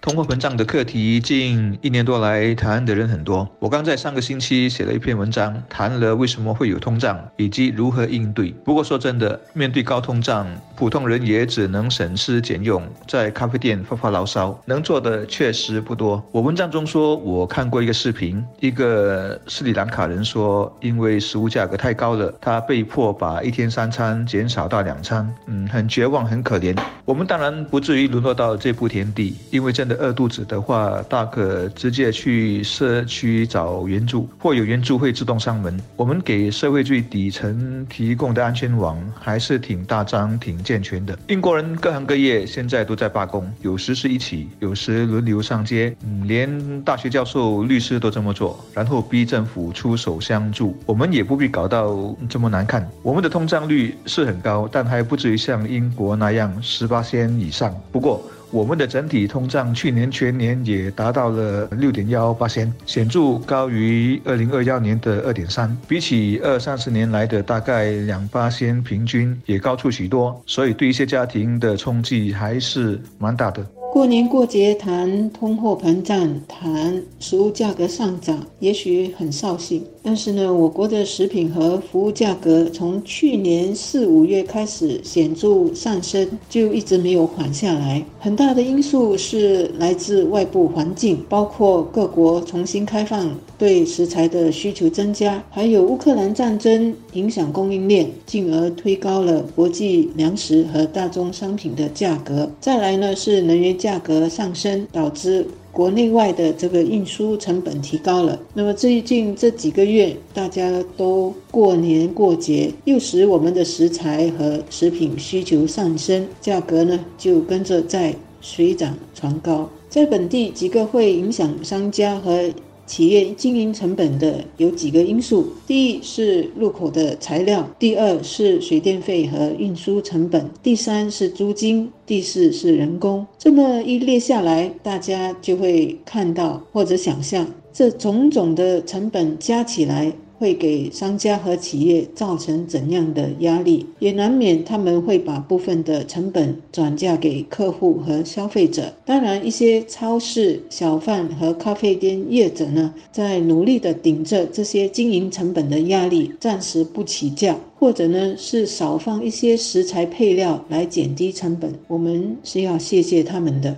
通货膨胀的课题近一年多来谈的人很多。我刚在上个星期写了一篇文章，谈了为什么会有通胀以及如何应对。不过说真的，面对高通胀，普通人也只能省吃俭用，在咖啡店发发牢骚，能做的确实不多。我文章中说，我看过一个视频，一个斯里兰卡人说，因为食物价格太高了，他被迫把一天三餐减少到两餐，嗯，很绝望，很可怜。我们当然不至于沦落到这步田地，因为真的。饿肚子的话，大可直接去社区找援助，或有援助会自动上门。我们给社会最底层提供的安全网还是挺大张、挺健全的。英国人各行各业现在都在罢工，有时是一起，有时轮流上街，嗯，连大学教授、律师都这么做，然后逼政府出手相助。我们也不必搞到这么难看。我们的通胀率是很高，但还不至于像英国那样十八仙以上。不过，我们的整体通胀去年全年也达到了六点幺八千，显著高于二零二幺年的二点三，比起二三十年来的大概两八千平均也高出许多，所以对一些家庭的冲击还是蛮大的。过年过节谈通货膨胀，谈食物价格上涨，也许很扫兴。但是呢，我国的食品和服务价格从去年四五月开始显著上升，就一直没有缓下来。很大的因素是来自外部环境，包括各国重新开放对食材的需求增加，还有乌克兰战争影响供应链，进而推高了国际粮食和大宗商品的价格。再来呢，是能源。价格上升导致国内外的这个运输成本提高了。那么最近这几个月，大家都过年过节，又使我们的食材和食品需求上升，价格呢就跟着在水涨船高。在本地几个会影响商家和。企业经营成本的有几个因素：第一是入口的材料，第二是水电费和运输成本，第三是租金，第四是人工。这么一列下来，大家就会看到或者想象，这种种的成本加起来。会给商家和企业造成怎样的压力？也难免他们会把部分的成本转嫁给客户和消费者。当然，一些超市、小贩和咖啡店业者呢，在努力的顶着这些经营成本的压力，暂时不起价，或者呢是少放一些食材配料来减低成本。我们是要谢谢他们的。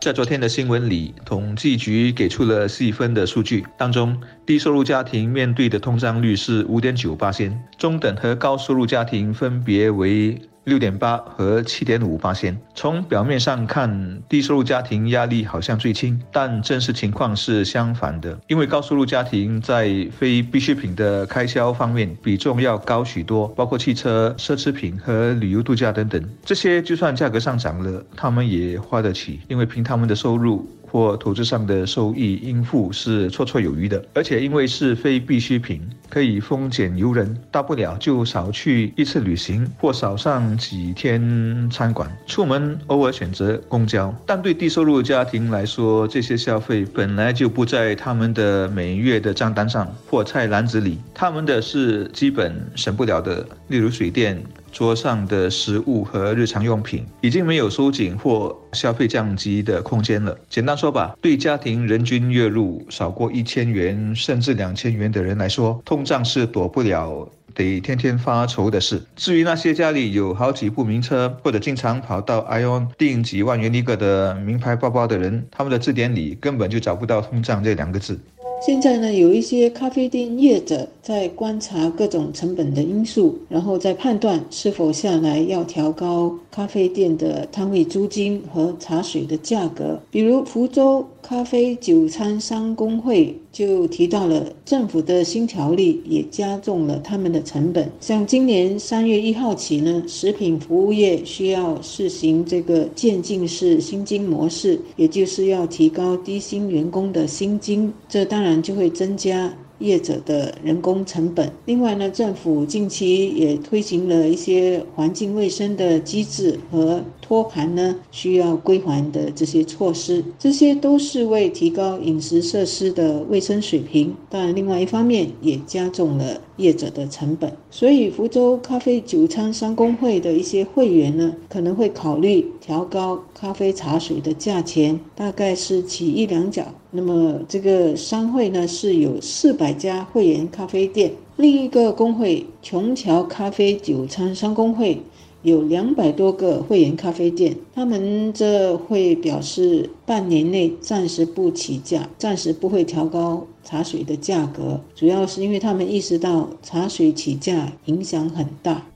在昨天的新闻里，统计局给出了细分的数据，当中低收入家庭面对的通胀率是五点九八先，中等和高收入家庭分别为。六点八和七点五八千。从表面上看，低收入家庭压力好像最轻，但真实情况是相反的。因为高收入家庭在非必需品的开销方面比重要高许多，包括汽车、奢侈品和旅游度假等等。这些就算价格上涨了，他们也花得起，因为凭他们的收入。或投资上的收益应付是绰绰有余的，而且因为是非必需品，可以丰俭由人，大不了就少去一次旅行或少上几天餐馆，出门偶尔选择公交。但对低收入家庭来说，这些消费本来就不在他们的每月的账单上或菜篮子里，他们的是基本省不了的，例如水电。桌上的食物和日常用品已经没有收紧或消费降级的空间了。简单说吧，对家庭人均月入少过一千元甚至两千元的人来说，通胀是躲不了、得天天发愁的事。至于那些家里有好几部名车或者经常跑到 ION 订几万元一个的名牌包包的人，他们的字典里根本就找不到“通胀”这两个字。现在呢，有一些咖啡店业者在观察各种成本的因素，然后再判断是否下来要调高咖啡店的摊位租金和茶水的价格。比如福州咖啡酒餐商工会。就提到了政府的新条例也加重了他们的成本。像今年三月一号起呢，食品服务业需要试行这个渐进式薪金模式，也就是要提高低薪员工的薪金。这当然就会增加业者的人工成本。另外呢，政府近期也推行了一些环境卫生的机制和托盘呢需要归还的这些措施，这些都是为提高饮食设施的卫生水平。但另外一方面也加重了业者的成本。所以，福州咖啡酒餐商工会的一些会员呢，可能会考虑调高咖啡茶水的价钱，大概是起一两角。那么，这个商会呢是有四百家会员咖啡店，另一个工会琼桥咖啡酒仓商工会有两百多个会员咖啡店，他们这会表示半年内暂时不起价，暂时不会调高茶水的价格，主要是因为他们意识到茶水起价影响很大。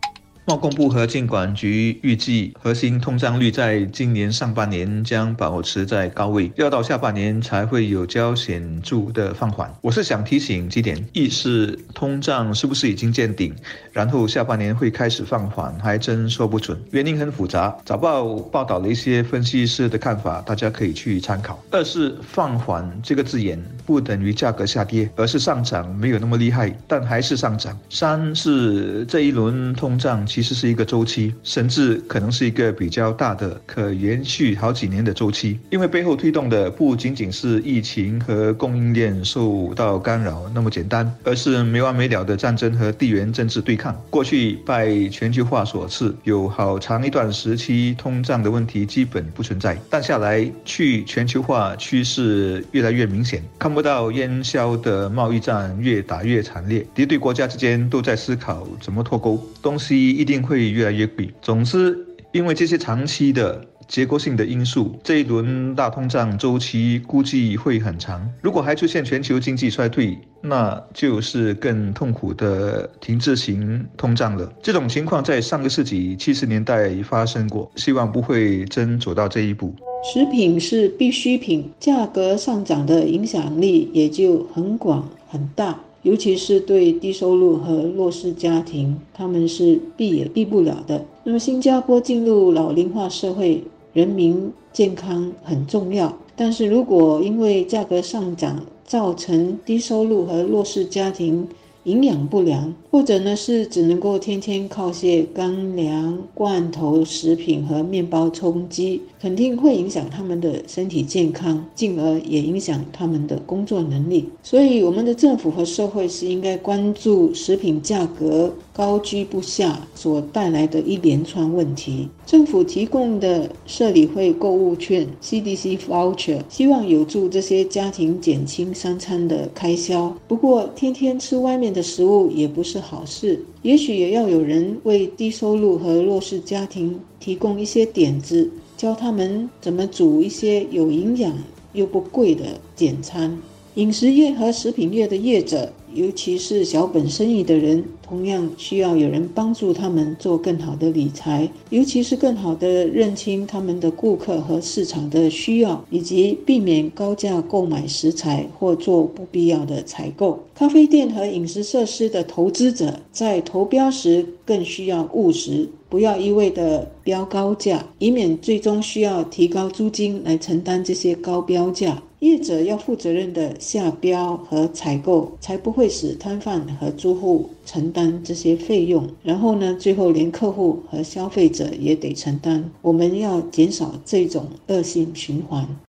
贸工部和监管局预计，核心通胀率在今年上半年将保持在高位，要到下半年才会有较显著的放缓。我是想提醒几点：一是通胀是不是已经见顶，然后下半年会开始放缓，还真说不准，原因很复杂。早报报道了一些分析师的看法，大家可以去参考。二是放缓这个字眼不等于价格下跌，而是上涨没有那么厉害，但还是上涨。三是这一轮通胀。其实是一个周期，甚至可能是一个比较大的、可延续好几年的周期，因为背后推动的不仅仅是疫情和供应链受到干扰那么简单，而是没完没了的战争和地缘政治对抗。过去拜全球化所赐，有好长一段时期通胀的问题基本不存在，但下来去全球化趋势越来越明显，看不到烟消的贸易战越打越惨烈，敌对国家之间都在思考怎么脱钩，东西。一定会越来越贵。总之，因为这些长期的结构性的因素，这一轮大通胀周期估计会很长。如果还出现全球经济衰退，那就是更痛苦的停滞型通胀了。这种情况在上个世纪七十年代发生过，希望不会真走到这一步。食品是必需品，价格上涨的影响力也就很广很大。尤其是对低收入和弱势家庭，他们是避也避不了的。那么，新加坡进入老龄化社会，人民健康很重要。但是如果因为价格上涨，造成低收入和弱势家庭，营养不良，或者呢是只能够天天靠些干粮、罐头食品和面包充饥，肯定会影响他们的身体健康，进而也影响他们的工作能力。所以，我们的政府和社会是应该关注食品价格高居不下所带来的一连串问题。政府提供的社理会购物券 （CDC voucher） 希望有助这些家庭减轻三餐的开销。不过，天天吃外面的食物也不是好事，也许也要有人为低收入和弱势家庭提供一些点子，教他们怎么煮一些有营养又不贵的简餐。饮食业和食品业的业者，尤其是小本生意的人，同样需要有人帮助他们做更好的理财，尤其是更好的认清他们的顾客和市场的需要，以及避免高价购买食材或做不必要的采购。咖啡店和饮食设施的投资者在投标时更需要务实，不要一味的标高价，以免最终需要提高租金来承担这些高标价。业者要负责任的下标和采购，才不会使摊贩和租户承担这些费用。然后呢，最后连客户和消费者也得承担。我们要减少这种恶性循环。